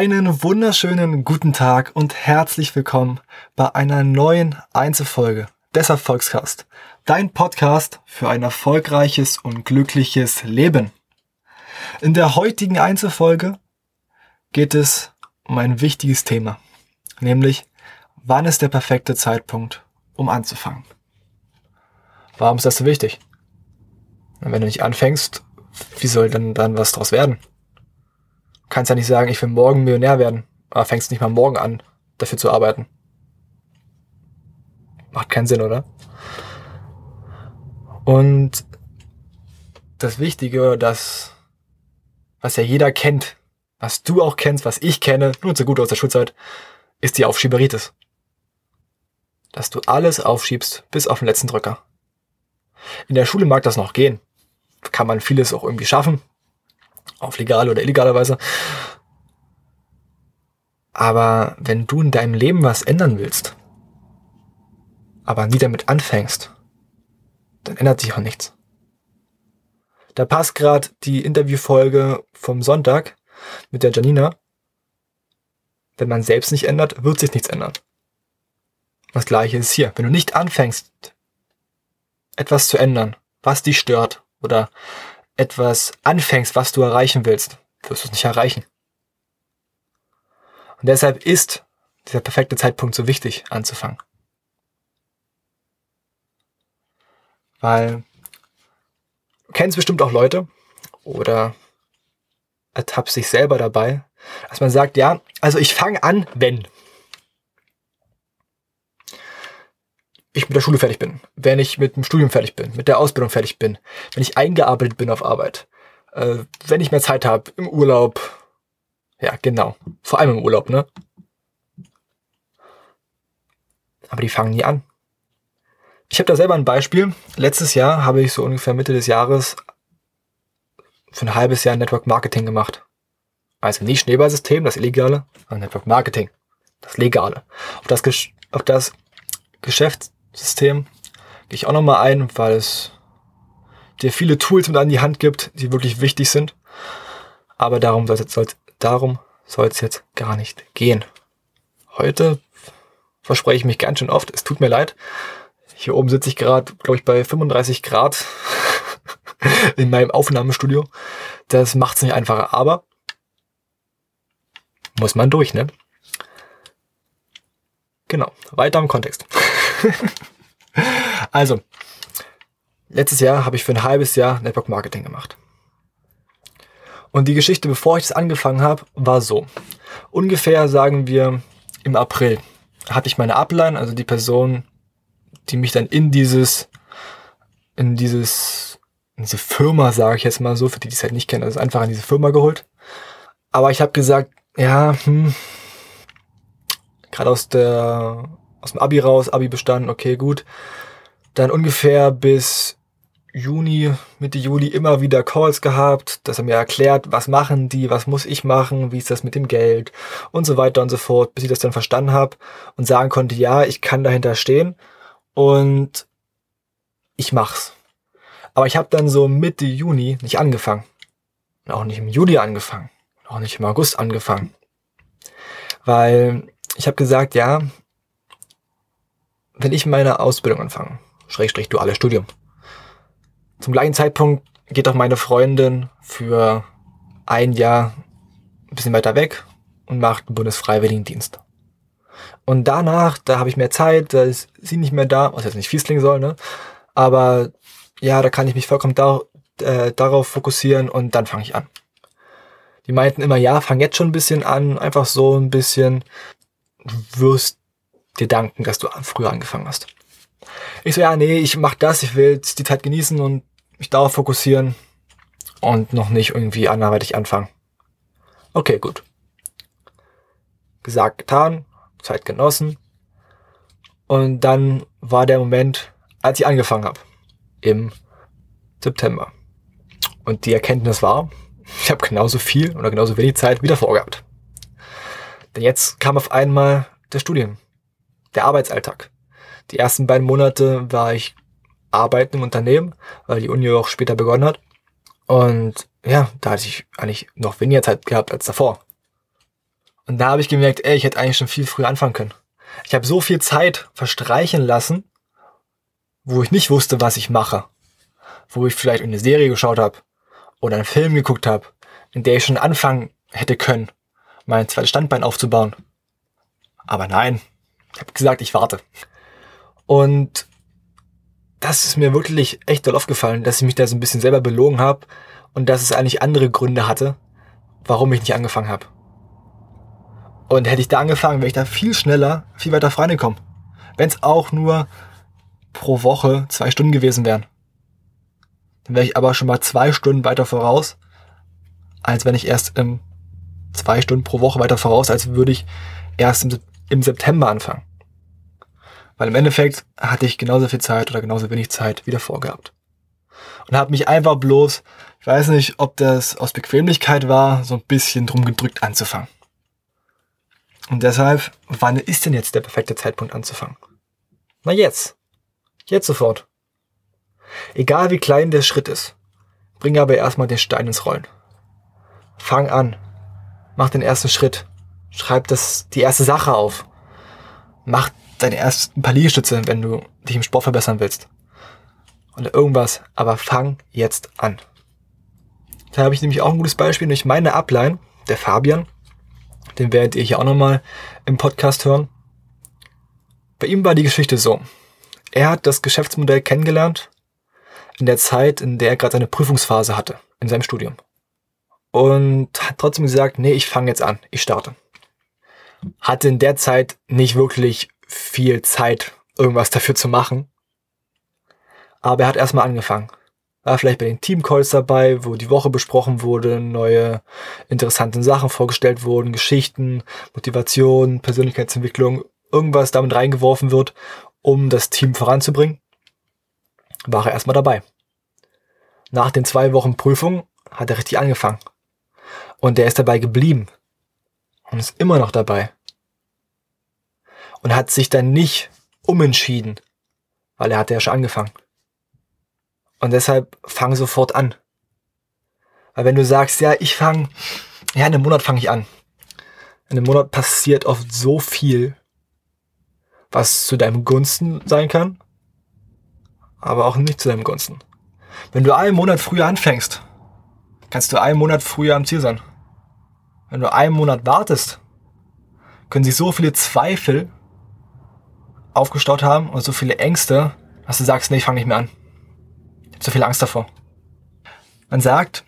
Einen wunderschönen guten Tag und herzlich willkommen bei einer neuen Einzelfolge des Erfolgscast. Dein Podcast für ein erfolgreiches und glückliches Leben. In der heutigen Einzelfolge geht es um ein wichtiges Thema, nämlich wann ist der perfekte Zeitpunkt, um anzufangen. Warum ist das so wichtig? wenn du nicht anfängst, wie soll denn dann was draus werden? Kannst ja nicht sagen, ich will morgen Millionär werden, aber fängst nicht mal morgen an, dafür zu arbeiten. Macht keinen Sinn, oder? Und das Wichtige, das, was ja jeder kennt, was du auch kennst, was ich kenne, nur so gut aus der Schulzeit, ist die Aufschieberitis. Dass du alles aufschiebst bis auf den letzten Drücker. In der Schule mag das noch gehen. Kann man vieles auch irgendwie schaffen. Auf legale oder illegale Weise. Aber wenn du in deinem Leben was ändern willst, aber nie damit anfängst, dann ändert sich auch nichts. Da passt gerade die Interviewfolge vom Sonntag mit der Janina. Wenn man selbst nicht ändert, wird sich nichts ändern. Das gleiche ist hier. Wenn du nicht anfängst, etwas zu ändern, was dich stört, oder etwas anfängst, was du erreichen willst, wirst du es nicht erreichen. Und deshalb ist dieser perfekte Zeitpunkt so wichtig anzufangen. Weil du kennst bestimmt auch Leute oder ertappst sich selber dabei, dass man sagt, ja, also ich fange an, wenn. Ich mit der Schule fertig bin, wenn ich mit dem Studium fertig bin, mit der Ausbildung fertig bin, wenn ich eingearbeitet bin auf Arbeit, äh, wenn ich mehr Zeit habe, im Urlaub. Ja, genau. Vor allem im Urlaub, ne? Aber die fangen nie an. Ich habe da selber ein Beispiel. Letztes Jahr habe ich so ungefähr Mitte des Jahres für ein halbes Jahr Network Marketing gemacht. Also nicht Schneeballsystem, das Illegale, sondern Network Marketing, das Legale. Auf das, auf das Geschäft System gehe ich auch nochmal ein, weil es dir viele Tools mit an die Hand gibt, die wirklich wichtig sind. Aber darum soll es jetzt, darum soll jetzt gar nicht gehen. Heute verspreche ich mich ganz schön oft. Es tut mir leid. Hier oben sitze ich gerade, glaube ich, bei 35 Grad in meinem Aufnahmestudio. Das macht es nicht einfacher, aber muss man durch, ne? Genau, weiter im Kontext. also, letztes Jahr habe ich für ein halbes Jahr Network Marketing gemacht. Und die Geschichte, bevor ich das angefangen habe, war so. Ungefähr sagen wir im April hatte ich meine Upline, also die Person, die mich dann in dieses, in dieses, in diese Firma, sage ich jetzt mal so, für die, die es halt nicht kennen, also einfach in diese Firma geholt. Aber ich habe gesagt, ja, hm, gerade aus der aus dem Abi raus, Abi bestanden, okay, gut. Dann ungefähr bis Juni, Mitte Juli immer wieder Calls gehabt, dass er mir erklärt, was machen die, was muss ich machen, wie ist das mit dem Geld und so weiter und so fort, bis ich das dann verstanden habe und sagen konnte, ja, ich kann dahinter stehen und ich mach's. Aber ich habe dann so Mitte Juni nicht angefangen. Und auch nicht im Juli angefangen. Auch nicht im August angefangen. Weil ich habe gesagt, ja, wenn ich meine Ausbildung anfange, Schrägstrich duales Studium, zum gleichen Zeitpunkt geht auch meine Freundin für ein Jahr ein bisschen weiter weg und macht einen Bundesfreiwilligendienst. Und danach, da habe ich mehr Zeit, da ist sie nicht mehr da, was jetzt nicht fies klingen soll, ne? Aber ja, da kann ich mich vollkommen da, äh, darauf fokussieren und dann fange ich an. Die meinten immer, ja, fang jetzt schon ein bisschen an, einfach so ein bisschen, wirst dir danken, dass du früher angefangen hast. Ich so, ja, nee, ich mach das, ich will die Zeit genießen und mich darauf fokussieren und noch nicht irgendwie anderweitig anfangen. Okay, gut. Gesagt, getan, Zeit genossen. Und dann war der Moment, als ich angefangen habe, im September. Und die Erkenntnis war, ich habe genauso viel oder genauso wenig Zeit wieder vorgehabt. Denn jetzt kam auf einmal der Studien, der Arbeitsalltag. Die ersten beiden Monate war ich arbeiten im Unternehmen, weil die Uni auch später begonnen hat. Und ja, da hatte ich eigentlich noch weniger Zeit gehabt als davor. Und da habe ich gemerkt, ey, ich hätte eigentlich schon viel früher anfangen können. Ich habe so viel Zeit verstreichen lassen, wo ich nicht wusste, was ich mache. Wo ich vielleicht eine Serie geschaut habe oder einen Film geguckt habe, in der ich schon anfangen hätte können, mein zweites Standbein aufzubauen. Aber nein, ich habe gesagt, ich warte. Und das ist mir wirklich echt doll aufgefallen, dass ich mich da so ein bisschen selber belogen habe und dass es eigentlich andere Gründe hatte, warum ich nicht angefangen habe. Und hätte ich da angefangen, wäre ich da viel schneller, viel weiter vorangekommen. Wenn es auch nur pro Woche zwei Stunden gewesen wären. Dann wäre ich aber schon mal zwei Stunden weiter voraus, als wenn ich erst im zwei Stunden pro Woche weiter voraus, als würde ich erst im, im September anfangen. Weil im Endeffekt hatte ich genauso viel Zeit oder genauso wenig Zeit wieder vorgehabt. Und habe mich einfach bloß, ich weiß nicht, ob das aus Bequemlichkeit war, so ein bisschen drum gedrückt anzufangen. Und deshalb, wann ist denn jetzt der perfekte Zeitpunkt anzufangen? Na jetzt. Jetzt sofort. Egal wie klein der Schritt ist, bring aber erstmal den Stein ins Rollen. Fang an. Mach den ersten Schritt. Schreib das, die erste Sache auf. Mach deine ersten paar Liegestütze, wenn du dich im Sport verbessern willst. Oder irgendwas. Aber fang jetzt an. Da habe ich nämlich auch ein gutes Beispiel, nämlich meine Upline, der Fabian, den werdet ihr hier auch nochmal im Podcast hören. Bei ihm war die Geschichte so. Er hat das Geschäftsmodell kennengelernt in der Zeit, in der er gerade seine Prüfungsphase hatte, in seinem Studium. Und hat trotzdem gesagt, nee, ich fange jetzt an, ich starte. Hatte in der Zeit nicht wirklich viel Zeit, irgendwas dafür zu machen. Aber er hat erstmal angefangen war vielleicht bei den Teamcalls dabei, wo die Woche besprochen wurde, neue interessante Sachen vorgestellt wurden, Geschichten, Motivation, Persönlichkeitsentwicklung, irgendwas damit reingeworfen wird, um das Team voranzubringen, war er erstmal dabei. Nach den zwei Wochen Prüfung hat er richtig angefangen. Und er ist dabei geblieben. Und ist immer noch dabei. Und hat sich dann nicht umentschieden, weil er hatte ja schon angefangen. Und deshalb fang sofort an. Weil wenn du sagst, ja, ich fange, ja, in einem Monat fange ich an. In einem Monat passiert oft so viel, was zu deinem Gunsten sein kann, aber auch nicht zu deinem Gunsten. Wenn du einen Monat früher anfängst, kannst du einen Monat früher am Ziel sein. Wenn du einen Monat wartest, können sich so viele Zweifel aufgestaut haben und so viele Ängste, dass du sagst, nee, ich fange nicht mehr an so viel Angst davor. Man sagt,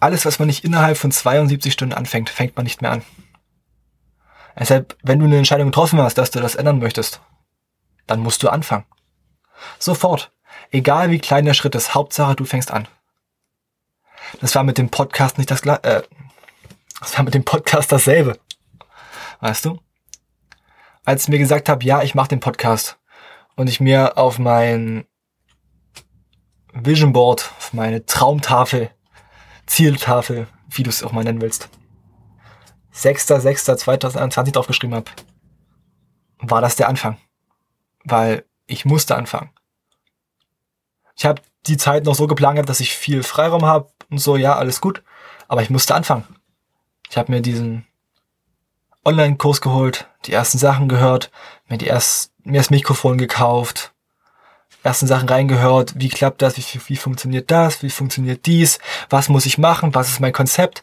alles, was man nicht innerhalb von 72 Stunden anfängt, fängt man nicht mehr an. Deshalb, wenn du eine Entscheidung getroffen hast, dass du das ändern möchtest, dann musst du anfangen. Sofort. Egal wie klein der Schritt ist, Hauptsache du fängst an. Das war mit dem Podcast nicht das. Äh, das war mit dem Podcast dasselbe. Weißt du? Als ich mir gesagt habe, ja, ich mache den Podcast und ich mir auf mein Vision Board, auf meine Traumtafel, Zieltafel, wie du es auch mal nennen willst, 6.6.2021 draufgeschrieben habe, war das der Anfang. Weil ich musste anfangen. Ich habe die Zeit noch so geplant, dass ich viel Freiraum habe und so, ja, alles gut. Aber ich musste anfangen. Ich habe mir diesen Online-Kurs geholt, die ersten Sachen gehört, mir, die erst, mir das Mikrofon gekauft, ersten Sachen reingehört, wie klappt das, wie, wie funktioniert das, wie funktioniert dies, was muss ich machen, was ist mein Konzept,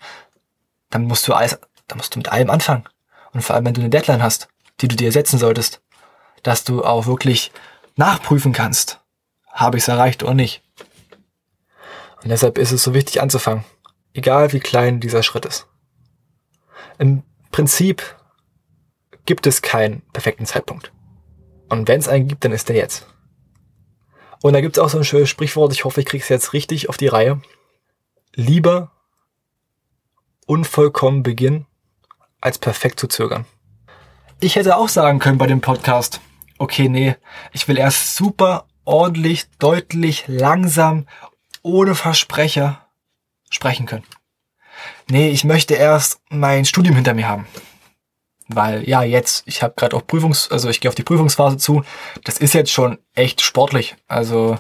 dann musst du alles, dann musst du mit allem anfangen. Und vor allem, wenn du eine Deadline hast, die du dir setzen solltest, dass du auch wirklich nachprüfen kannst, habe ich es erreicht oder nicht. Und deshalb ist es so wichtig anzufangen, egal wie klein dieser Schritt ist. Im Prinzip gibt es keinen perfekten Zeitpunkt. Und wenn es einen gibt, dann ist der jetzt. Und da gibt es auch so ein schönes Sprichwort, ich hoffe, ich kriege es jetzt richtig auf die Reihe. Lieber unvollkommen beginnen, als perfekt zu zögern. Ich hätte auch sagen können bei dem Podcast, okay, nee, ich will erst super ordentlich, deutlich, langsam, ohne Versprecher sprechen können. Nee, ich möchte erst mein Studium hinter mir haben weil ja jetzt, ich habe gerade auch Prüfungs, also ich gehe auf die Prüfungsphase zu. Das ist jetzt schon echt sportlich. Also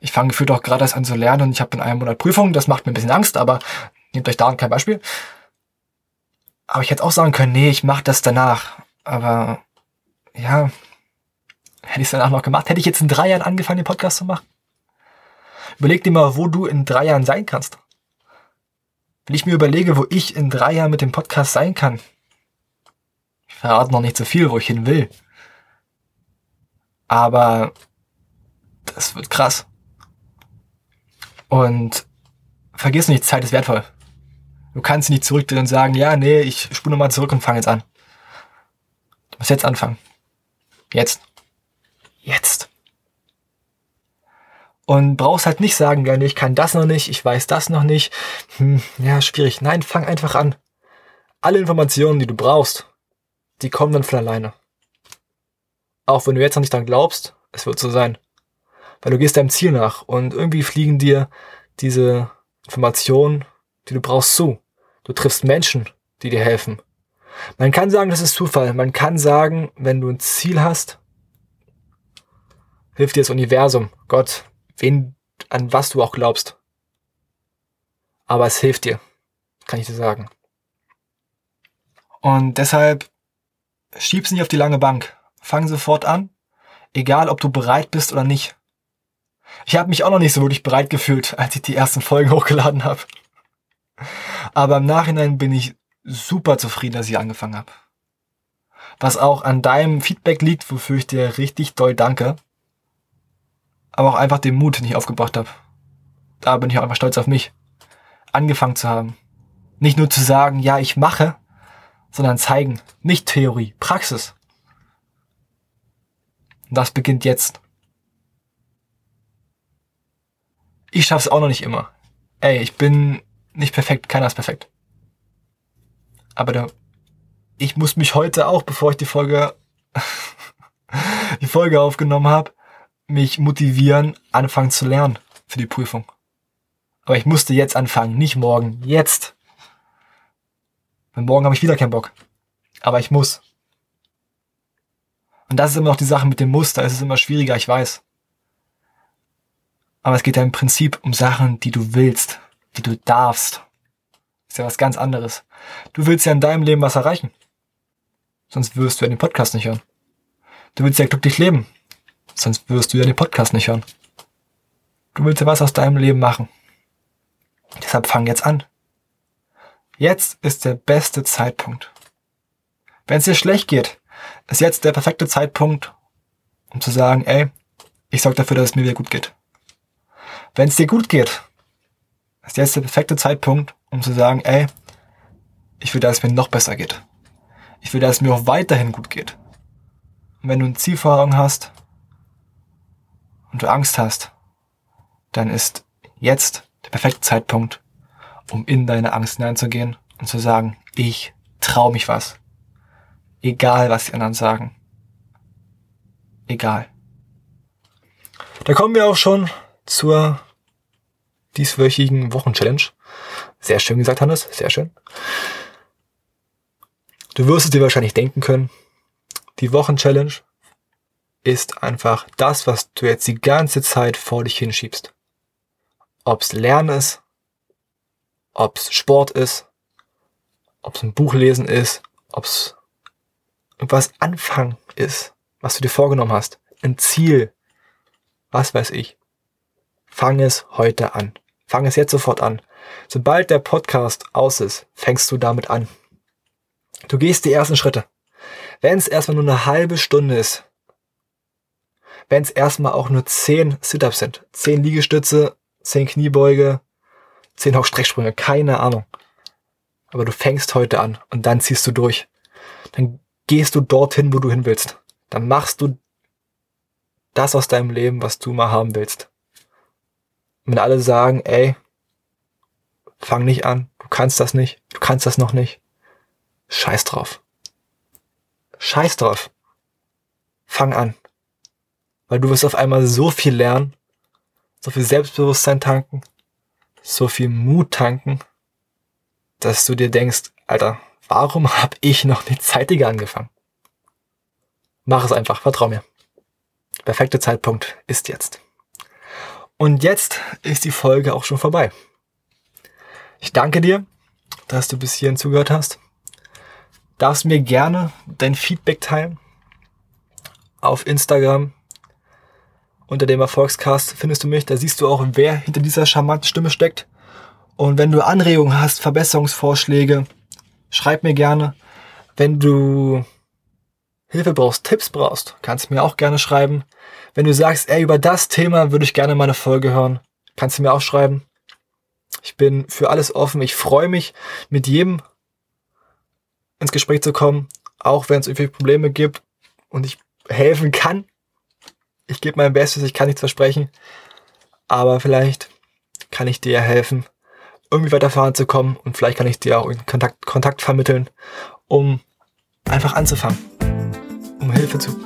ich fange gefühlt auch gerade erst an zu lernen und ich habe in einem Monat Prüfung. Das macht mir ein bisschen Angst, aber nehmt euch daran kein Beispiel. Aber ich hätte auch sagen können, nee, ich mache das danach. Aber ja, hätte ich es danach noch gemacht. Hätte ich jetzt in drei Jahren angefangen, den Podcast zu machen? Überleg dir mal, wo du in drei Jahren sein kannst. Wenn ich mir überlege, wo ich in drei Jahren mit dem Podcast sein kann, ich verrate noch nicht so viel, wo ich hin will. Aber das wird krass. Und vergiss nicht, Zeit ist wertvoll. Du kannst nicht zurück und sagen, ja, nee, ich spule mal zurück und fange jetzt an. Du musst jetzt anfangen. Jetzt. Jetzt. Und brauchst halt nicht sagen, ja, ich kann das noch nicht, ich weiß das noch nicht. Hm, ja, schwierig. Nein, fang einfach an. Alle Informationen, die du brauchst, die kommen dann von alleine. Auch wenn du jetzt noch nicht dran glaubst, es wird so sein. Weil du gehst deinem Ziel nach und irgendwie fliegen dir diese Informationen, die du brauchst, zu. Du triffst Menschen, die dir helfen. Man kann sagen, das ist Zufall. Man kann sagen, wenn du ein Ziel hast, hilft dir das Universum, Gott, wen, an was du auch glaubst. Aber es hilft dir, kann ich dir sagen. Und deshalb schieb's nicht auf die lange Bank. Fang sofort an, egal ob du bereit bist oder nicht. Ich habe mich auch noch nicht so wirklich bereit gefühlt, als ich die ersten Folgen hochgeladen habe. Aber im Nachhinein bin ich super zufrieden, dass ich angefangen habe. Was auch an deinem Feedback liegt, wofür ich dir richtig doll danke. Aber auch einfach den Mut, den ich aufgebracht habe. Da bin ich auch einfach stolz auf mich. Angefangen zu haben. Nicht nur zu sagen, ja, ich mache, sondern zeigen. Nicht Theorie, Praxis. Und das beginnt jetzt. Ich schaff's auch noch nicht immer. Ey, ich bin nicht perfekt, keiner ist perfekt. Aber da, ich muss mich heute auch, bevor ich die Folge, die Folge aufgenommen habe, mich motivieren, anfangen zu lernen für die Prüfung. Aber ich musste jetzt anfangen, nicht morgen, jetzt. Weil morgen habe ich wieder keinen Bock. Aber ich muss. Und das ist immer noch die Sache mit dem Muster. Es ist immer schwieriger, ich weiß. Aber es geht ja im Prinzip um Sachen, die du willst die du darfst. Ist ja was ganz anderes. Du willst ja in deinem Leben was erreichen. Sonst wirst du ja den Podcast nicht hören. Du willst ja glücklich leben. Sonst wirst du ja den Podcast nicht hören. Du willst ja was aus deinem Leben machen. Deshalb fang jetzt an. Jetzt ist der beste Zeitpunkt. Wenn es dir schlecht geht, ist jetzt der perfekte Zeitpunkt, um zu sagen, ey, ich sorge dafür, dass es mir wieder gut geht. Wenn es dir gut geht, ist jetzt der perfekte Zeitpunkt, um zu sagen, ey, ich will, dass es mir noch besser geht. Ich will, dass es mir auch weiterhin gut geht. Und wenn du ein Ziel vor Augen hast und du Angst hast, dann ist jetzt der perfekte Zeitpunkt, um in deine Angst hineinzugehen und zu sagen, ich trau mich was. Egal, was die anderen sagen. Egal. Da kommen wir auch schon zur dieswöchigen Wochenchallenge. Sehr schön gesagt, Hannes, sehr schön. Du wirst es dir wahrscheinlich denken können. Die Wochenchallenge ist einfach das, was du jetzt die ganze Zeit vor dich hinschiebst. Ob's Lernen ist, ob's Sport ist, ob's ein Buch lesen ist, ob's irgendwas anfangen ist, was du dir vorgenommen hast, ein Ziel, was weiß ich. Fang es heute an. Fang es jetzt sofort an. Sobald der Podcast aus ist, fängst du damit an. Du gehst die ersten Schritte. Wenn es erstmal nur eine halbe Stunde ist, wenn es erstmal auch nur zehn Sit-Ups sind, zehn Liegestütze, zehn Kniebeuge, zehn Hochstrecksprünge, keine Ahnung. Aber du fängst heute an und dann ziehst du durch. Dann gehst du dorthin, wo du hin willst. Dann machst du das aus deinem Leben, was du mal haben willst wenn alle sagen, ey, fang nicht an, du kannst das nicht, du kannst das noch nicht, scheiß drauf. Scheiß drauf. Fang an. Weil du wirst auf einmal so viel lernen, so viel Selbstbewusstsein tanken, so viel Mut tanken, dass du dir denkst, Alter, warum hab ich noch nicht zeitiger angefangen? Mach es einfach, vertrau mir. Der perfekte Zeitpunkt ist jetzt. Und jetzt ist die Folge auch schon vorbei. Ich danke dir, dass du bis hierhin zugehört hast. darfst mir gerne dein Feedback teilen. Auf Instagram unter dem Erfolgscast findest du mich. Da siehst du auch, wer hinter dieser charmanten Stimme steckt. Und wenn du Anregungen hast, Verbesserungsvorschläge, schreib mir gerne. Wenn du Hilfe brauchst, Tipps brauchst, kannst du mir auch gerne schreiben. Wenn du sagst, ey, über das Thema würde ich gerne meine Folge hören, kannst du mir auch schreiben. Ich bin für alles offen. Ich freue mich, mit jedem ins Gespräch zu kommen, auch wenn es irgendwie Probleme gibt und ich helfen kann. Ich gebe mein Bestes, ich kann nichts versprechen, aber vielleicht kann ich dir helfen, irgendwie weiter voranzukommen und vielleicht kann ich dir auch Kontakt, Kontakt vermitteln, um einfach anzufangen, um Hilfe zu,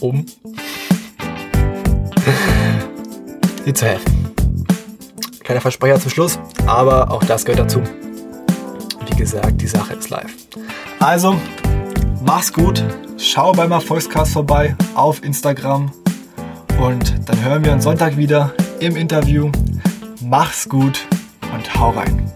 um dir zu helfen. Kleiner Versprecher zum Schluss, aber auch das gehört dazu. Wie gesagt, die Sache ist live. Also, mach's gut, schau beim Erfolgscast vorbei auf Instagram und dann hören wir uns Sonntag wieder im Interview. Mach's gut und hau rein.